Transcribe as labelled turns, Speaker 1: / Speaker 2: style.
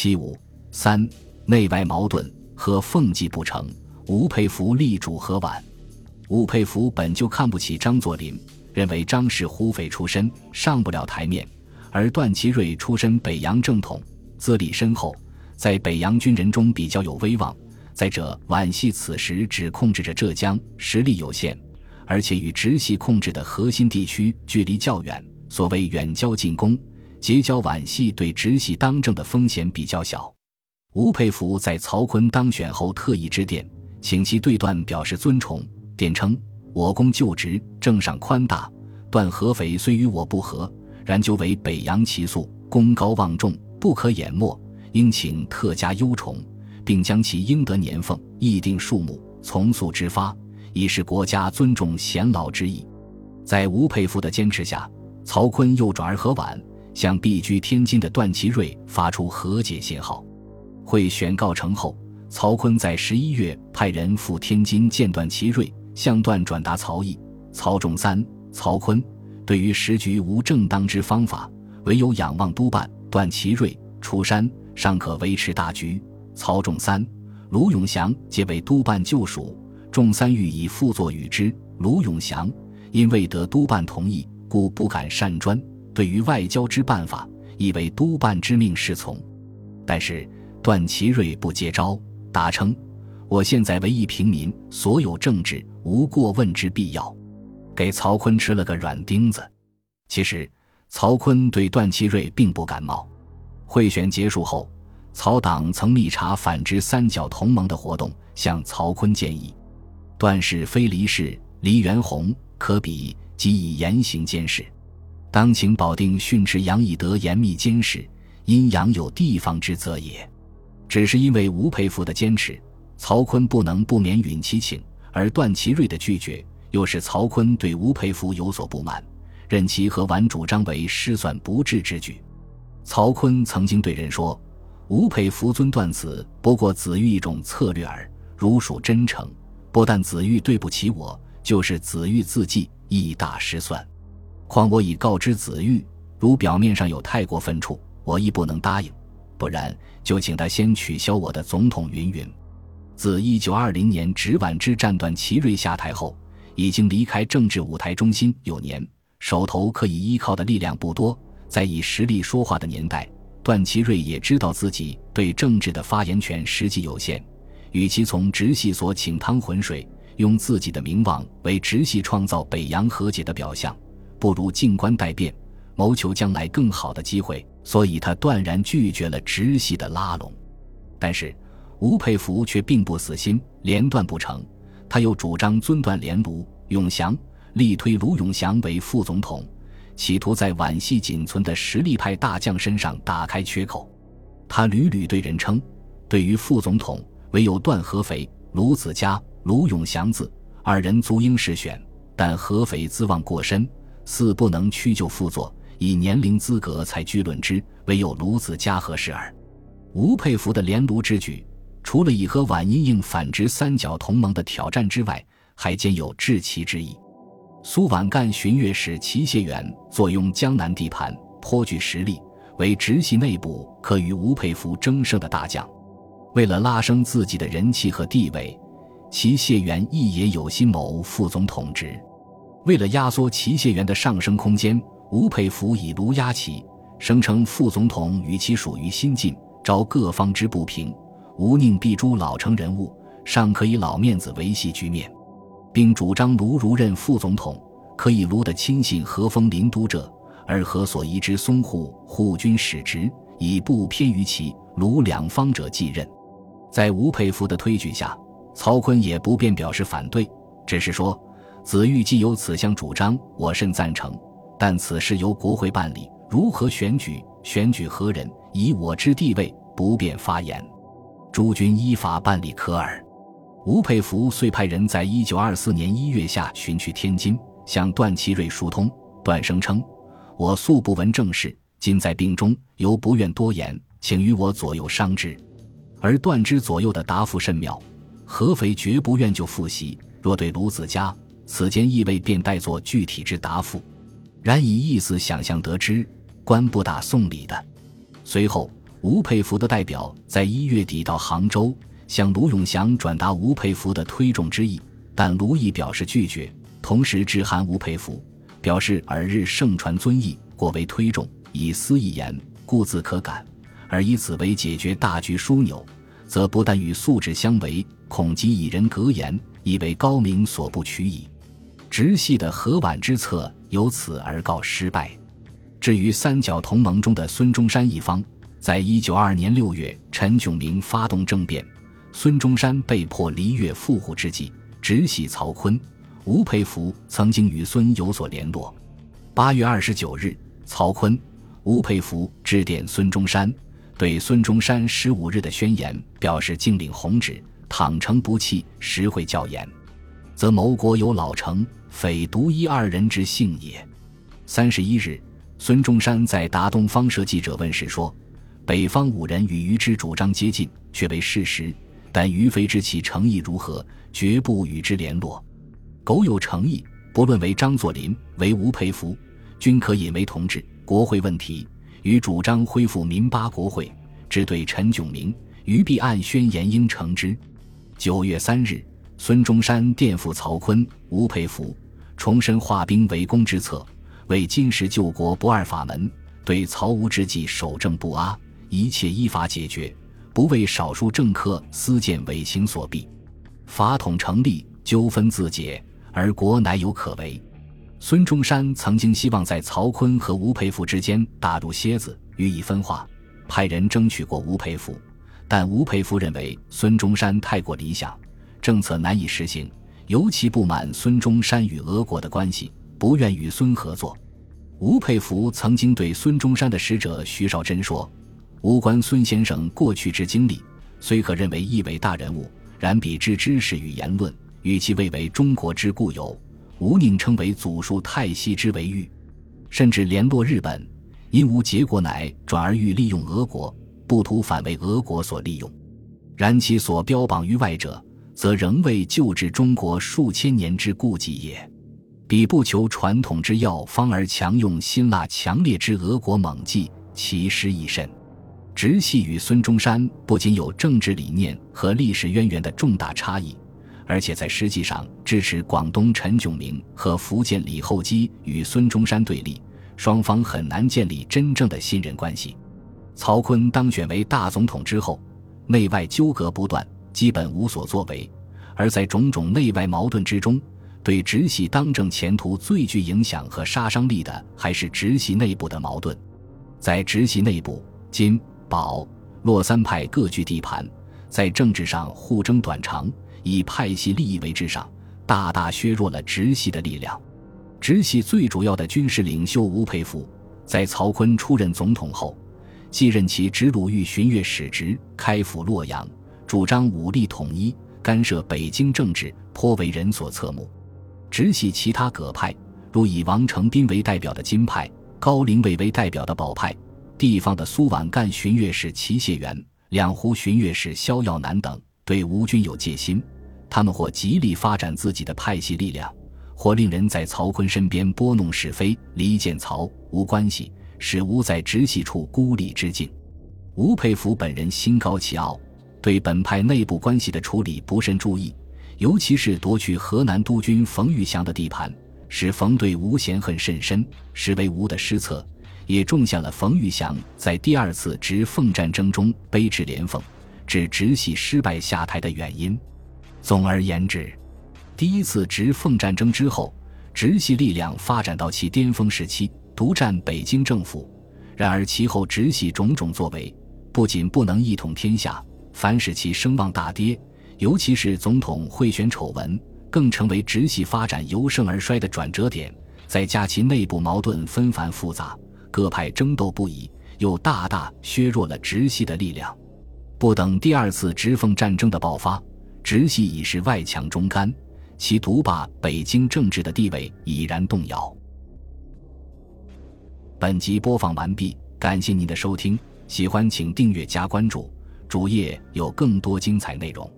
Speaker 1: 七五三内外矛盾和奉继不成，吴佩孚力主和皖。吴佩孚本就看不起张作霖，认为张是胡匪出身，上不了台面；而段祺瑞出身北洋正统，资历深厚，在北洋军人中比较有威望。再者，皖系此时只控制着浙江，实力有限，而且与直系控制的核心地区距离较远。所谓远交近攻，结交皖系对直系当政的风险比较小。吴佩孚在曹锟当选后特意致电，请其对段表示尊崇。电称：“我公就职，政上宽大。段合肥虽与我不和，然究为北洋奇素，功高望重，不可掩没。应请特加优宠，并将其应得年俸议定数目，从速之发，以示国家尊重贤老之意。”在吴佩孚的坚持下，曹锟又转而和皖，向避居天津的段祺瑞发出和解信号。会选告成后，曹锟在十一月派人赴天津见段祺瑞。向段转达曹议，曹仲三、曹锟对于时局无正当之方法，唯有仰望督办段祺瑞出山，尚可维持大局。曹仲三、卢永祥皆为督办旧属，仲三欲以副作与之。卢永祥因未得督办同意，故不敢擅专。对于外交之办法，亦为督办之命是从。但是段祺瑞不接招，答称。我现在为一平民，所有政治无过问之必要，给曹锟吃了个软钉子。其实，曹锟对段祺瑞并不感冒。会选结束后，曹党曾密查反之三角同盟的活动，向曹锟建议：段氏非黎氏，黎元洪可比，即以严刑监视。当请保定训斥杨以德严密监视，因杨有地方之责也。只是因为吴佩孚的坚持。曹锟不能不免允其请，而段祺瑞的拒绝，又使曹锟对吴佩孚有所不满，任其和皖主张为失算不智之举。曹锟曾经对人说：“吴佩孚尊段子，不过子玉一种策略耳。如属真诚，不但子玉对不起我，就是子玉自计亦大失算。况我已告知子玉，如表面上有太过分处，我亦不能答应。不然，就请他先取消我的总统云云。”自一九二零年直皖之战，段祺瑞下台后，已经离开政治舞台中心有年，手头可以依靠的力量不多。在以实力说话的年代，段祺瑞也知道自己对政治的发言权实际有限。与其从直系所请趟浑水，用自己的名望为直系创造北洋和解的表象，不如静观待变，谋求将来更好的机会。所以他断然拒绝了直系的拉拢。但是。吴佩孚却并不死心，连段不成，他又主张尊段连卢永祥，力推卢永祥为副总统，企图在皖系仅存的实力派大将身上打开缺口。他屡屡对人称，对于副总统，唯有段合肥、卢子嘉、卢永祥子二人足应试选，但合肥资望过深，似不能屈就副座，以年龄资格才居论之，唯有卢子嘉合适耳。吴佩孚的连卢之举。除了以和皖因应反直三角同盟的挑战之外，还兼有治其之意。苏皖赣巡阅使齐燮元坐拥江南地盘，颇具实力，为直系内部可与吴佩孚争胜的大将。为了拉升自己的人气和地位，齐燮元亦也有心谋副总统职。为了压缩齐燮元的上升空间，吴佩孚以卢压齐，声称副总统与其属于新晋，招各方之不平。吴宁必诛老成人物，尚可以老面子维系局面，并主张卢如任副总统，可以卢的亲信何封林都者，而何所移之淞沪护军使职，以不偏于其卢两方者继任。在吴佩孚的推举下，曹锟也不便表示反对，只是说：“子玉既有此项主张，我甚赞成，但此事由国会办理，如何选举，选举何人，以我之地位，不便发言。”诸君依法办理可耳。吴佩孚遂派人在一九二四年一月下旬去天津，向段祺瑞疏通。段声称：“我素不闻政事，今在病中，犹不愿多言，请与我左右商之。”而段之左右的答复甚妙：合肥绝不愿就复习。若对卢子嘉，此间意味便待作具体之答复。然以意思想象得知，官不打送礼的。随后。吴佩孚的代表在一月底到杭州，向卢永祥转达吴佩孚的推重之意，但卢毅表示拒绝，同时致函吴佩孚，表示尔日盛传尊意，过为推重，以私一言，故自可感，而以此为解决大局枢纽，则不但与素质相违，恐即以人格言，以为高明所不取矣。直系的和婉之策由此而告失败。至于三角同盟中的孙中山一方，在一九二二年六月，陈炯明发动政变，孙中山被迫离粤赴沪之际，直系曹锟、吴佩孚曾经与孙有所联络。八月二十九日，曹锟、吴佩孚致电孙中山，对孙中山十五日的宣言表示敬领红旨，倘诚不弃，实会教严，则谋国有老成，匪独一二人之幸也。三十一日。孙中山在答东方社记者问时说：“北方五人与于之主张接近，却为事实。但于非知其诚意如何，绝不与之联络。苟有诚意，不论为张作霖、为吴佩孚，均可引为同志。国会问题，与主张恢复民八国会，只对陈炯明，于必按宣言应承之。”九月三日，孙中山电复曹锟、吴佩孚，重申化兵为攻之策。为今时救国不二法门，对曹吴之际守正不阿，一切依法解决，不为少数政客私见伪行所逼。法统成立，纠纷自解，而国乃有可为。孙中山曾经希望在曹锟和吴佩孚之间打入楔子，予以分化，派人争取过吴佩孚，但吴佩孚认为孙中山太过理想，政策难以实行，尤其不满孙中山与俄国的关系。不愿与孙合作，吴佩孚曾经对孙中山的使者徐绍贞说：“无关孙先生过去之经历，虽可认为一伟大人物，然彼之知识与言论，与其未为中国之固有，吾宁称为祖述太息之为欲。甚至联络日本，因无结果，乃转而欲利用俄国，不图反为俄国所利用。然其所标榜于外者，则仍为救治中国数千年之痼疾也。”彼不求传统之药方，而强用辛辣强烈之俄国猛剂，其失亦甚。直系与孙中山不仅有政治理念和历史渊源的重大差异，而且在实际上支持广东陈炯明和福建李厚基与孙中山对立，双方很难建立真正的信任关系。曹锟当选为大总统之后，内外纠葛不断，基本无所作为，而在种种内外矛盾之中。对直系当政前途最具影响和杀伤力的，还是直系内部的矛盾。在直系内部，金、宝、洛三派各据地盘，在政治上互争短长，以派系利益为至上，大大削弱了直系的力量。直系最主要的军事领袖吴佩孚，在曹锟出任总统后，继任其直鲁豫巡阅使职，开赴洛阳，主张武力统一，干涉北京政治，颇为人所侧目。直系其他各派，如以王承斌为代表的金派、高林伟为代表的宝派，地方的苏皖赣巡阅使齐燮元、两湖巡阅使萧耀南等，对吴军有戒心。他们或极力发展自己的派系力量，或令人在曹锟身边拨弄是非，离间曹吴关系，使吴在直系处孤立之境。吴佩孚本人心高气傲，对本派内部关系的处理不甚注意。尤其是夺取河南督军冯玉祥的地盘，使冯对吴嫌恨甚深，实为吴的失策，也种下了冯玉祥在第二次直奉战争中卑职连奉，致直系失败下台的原因。总而言之，第一次直奉战争之后，直系力量发展到其巅峰时期，独占北京政府。然而其后直系种种作为，不仅不能一统天下，凡使其声望大跌。尤其是总统贿选丑闻，更成为直系发展由盛而衰的转折点。再加其内部矛盾纷繁复杂，各派争斗不已，又大大削弱了直系的力量。不等第二次直奉战争的爆发，直系已是外强中干，其独霸北京政治的地位已然动摇。本集播放完毕，感谢您的收听，喜欢请订阅加关注，主页有更多精彩内容。